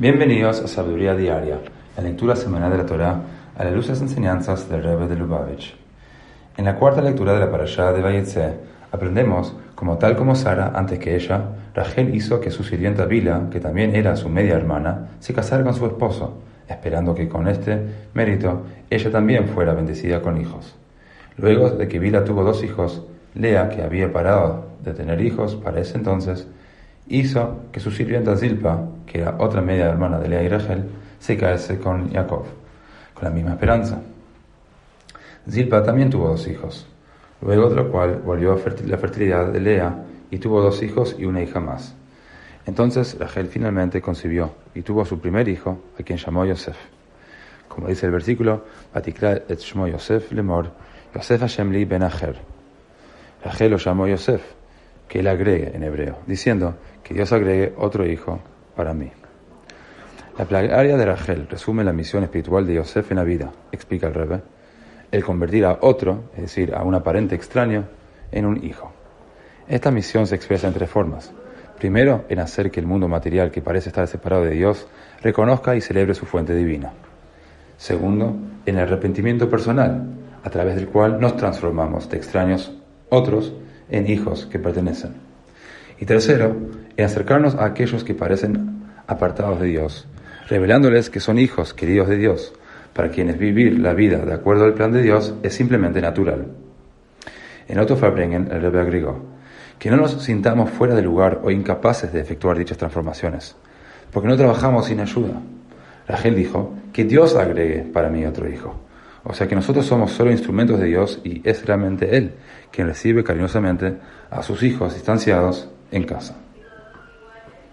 Bienvenidos a Sabiduría Diaria, la lectura semanal de la Torá a la luz de las enseñanzas del Rebbe de Lubavitch. En la cuarta lectura de la parashá de Vayetze, aprendemos como tal como Sara, antes que ella, Rachel hizo que su sirvienta Bila, que también era su media hermana, se casara con su esposo, esperando que con este mérito ella también fuera bendecida con hijos. Luego de que Bila tuvo dos hijos, Lea, que había parado de tener hijos para ese entonces, hizo que su sirvienta Zilpa, que era otra media hermana de Lea y Rachel, se case con Jacob, con la misma esperanza. Zilpa también tuvo dos hijos, luego de lo cual volvió la fertilidad de Lea y tuvo dos hijos y una hija más. Entonces Rachel finalmente concibió y tuvo su primer hijo, a quien llamó Yosef. Como dice el versículo, et Yosef lemor, Yosef Hashem li ben Rachel lo llamó Yosef, que él agregue en hebreo, diciendo que Dios agregue otro hijo para mí. La plegaria de Rachel resume la misión espiritual de Yosef en la vida, explica el Rebbe, el convertir a otro, es decir, a un aparente extraño, en un hijo. Esta misión se expresa en tres formas. Primero, en hacer que el mundo material que parece estar separado de Dios reconozca y celebre su fuente divina. Segundo, en el arrepentimiento personal, a través del cual nos transformamos de extraños otros en hijos que pertenecen. Y tercero, en acercarnos a aquellos que parecen apartados de Dios, revelándoles que son hijos queridos de Dios, para quienes vivir la vida de acuerdo al plan de Dios es simplemente natural. En Otto Fabringen, el Rebbe agregó, que no nos sintamos fuera de lugar o incapaces de efectuar dichas transformaciones, porque no trabajamos sin ayuda. Rachel dijo, que Dios agregue para mí otro hijo. O sea que nosotros somos solo instrumentos de Dios y es realmente Él quien recibe cariñosamente a sus hijos distanciados en casa.